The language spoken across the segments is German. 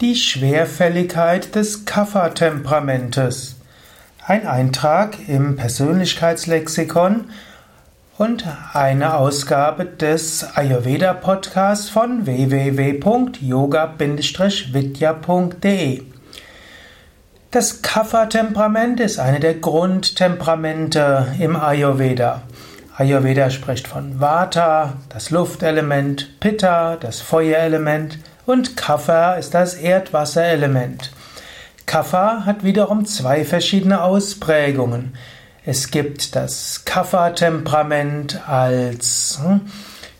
Die Schwerfälligkeit des Kapha-Temperamentes. Ein Eintrag im Persönlichkeitslexikon und eine Ausgabe des Ayurveda Podcasts von www.yoga-vidya.de. Das Kapha-Temperament ist eine der Grundtemperamente im Ayurveda. Ayurveda spricht von Vata, das Luftelement, Pitta, das Feuerelement, und Kapha ist das Erdwasserelement. Kapha hat wiederum zwei verschiedene Ausprägungen. Es gibt das Kapha-Temperament als hm,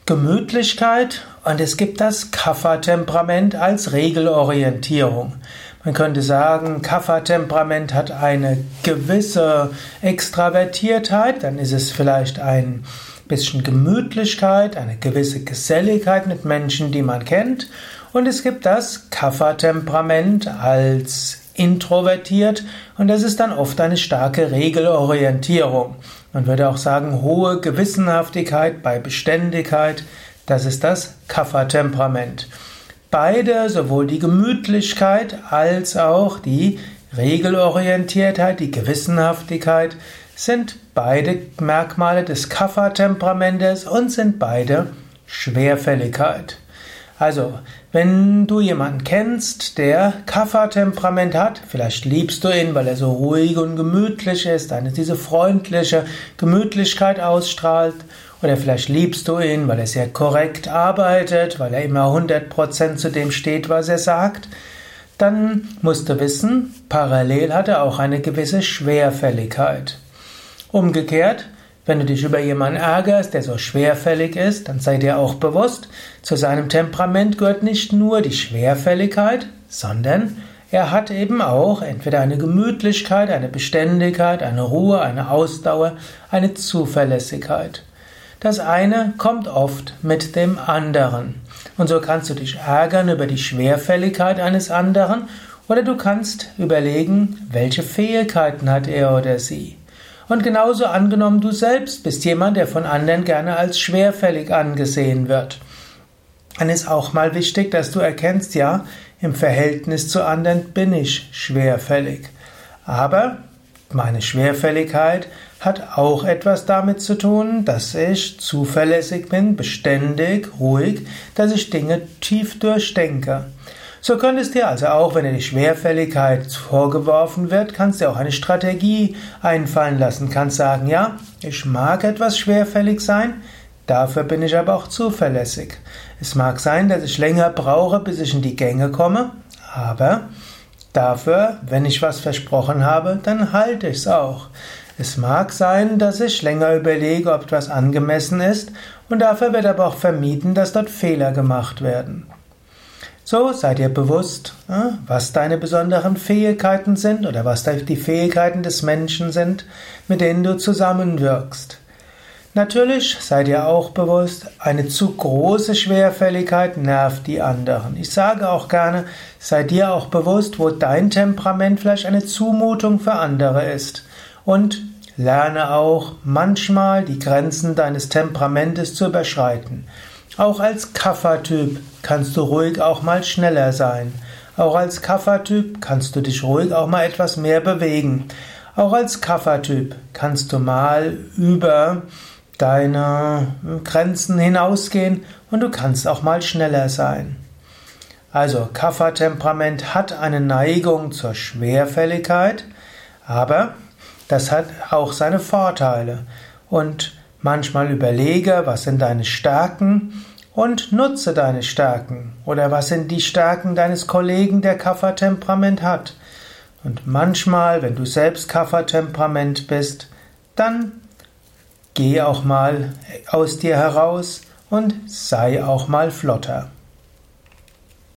Gemütlichkeit und es gibt das Kapha-Temperament als Regelorientierung. Man könnte sagen, Kapha-Temperament hat eine gewisse Extravertiertheit, dann ist es vielleicht ein bisschen Gemütlichkeit, eine gewisse Geselligkeit mit Menschen, die man kennt. Und es gibt das Kapha-Temperament als introvertiert und das ist dann oft eine starke Regelorientierung. Man würde auch sagen, hohe Gewissenhaftigkeit bei Beständigkeit, das ist das Kapha-Temperament. Beide, sowohl die Gemütlichkeit als auch die Regelorientiertheit, die Gewissenhaftigkeit, sind beide Merkmale des Kapha-Temperamentes und sind beide Schwerfälligkeit. Also, wenn du jemanden kennst, der Kapha-Temperament hat, vielleicht liebst du ihn, weil er so ruhig und gemütlich ist, eine diese freundliche Gemütlichkeit ausstrahlt, oder vielleicht liebst du ihn, weil er sehr korrekt arbeitet, weil er immer 100% zu dem steht, was er sagt, dann musst du wissen, parallel hat er auch eine gewisse Schwerfälligkeit. Umgekehrt, wenn du dich über jemanden ärgerst, der so schwerfällig ist, dann sei dir auch bewusst, zu seinem Temperament gehört nicht nur die Schwerfälligkeit, sondern er hat eben auch entweder eine Gemütlichkeit, eine Beständigkeit, eine Ruhe, eine Ausdauer, eine Zuverlässigkeit. Das eine kommt oft mit dem anderen. Und so kannst du dich ärgern über die Schwerfälligkeit eines anderen oder du kannst überlegen, welche Fähigkeiten hat er oder sie. Und genauso angenommen, du selbst bist jemand, der von anderen gerne als schwerfällig angesehen wird. Dann ist auch mal wichtig, dass du erkennst, ja, im Verhältnis zu anderen bin ich schwerfällig. Aber meine Schwerfälligkeit hat auch etwas damit zu tun, dass ich zuverlässig bin, beständig, ruhig, dass ich Dinge tief durchdenke. So könntest dir also auch, wenn dir die Schwerfälligkeit vorgeworfen wird, kannst dir auch eine Strategie einfallen lassen. Kannst sagen, ja, ich mag etwas schwerfällig sein, dafür bin ich aber auch zuverlässig. Es mag sein, dass ich länger brauche, bis ich in die Gänge komme, aber dafür, wenn ich was versprochen habe, dann halte ich es auch. Es mag sein, dass ich länger überlege, ob etwas angemessen ist, und dafür wird aber auch vermieden, dass dort Fehler gemacht werden. So sei dir bewusst, was deine besonderen Fähigkeiten sind oder was die Fähigkeiten des Menschen sind, mit denen du zusammenwirkst. Natürlich sei dir auch bewusst, eine zu große Schwerfälligkeit nervt die anderen. Ich sage auch gerne, sei dir auch bewusst, wo dein Temperament vielleicht eine Zumutung für andere ist. Und lerne auch manchmal die Grenzen deines Temperamentes zu überschreiten. Auch als Kaffertyp kannst du ruhig auch mal schneller sein. Auch als Kaffertyp kannst du dich ruhig auch mal etwas mehr bewegen. Auch als Kaffertyp kannst du mal über deine Grenzen hinausgehen und du kannst auch mal schneller sein. Also Kaffertemperament hat eine Neigung zur Schwerfälligkeit, aber das hat auch seine Vorteile. Und manchmal überlege, was sind deine Stärken und nutze deine Stärken. Oder was sind die Stärken deines Kollegen, der Kaffertemperament hat. Und manchmal, wenn du selbst Kaffertemperament bist, dann geh auch mal aus dir heraus und sei auch mal flotter.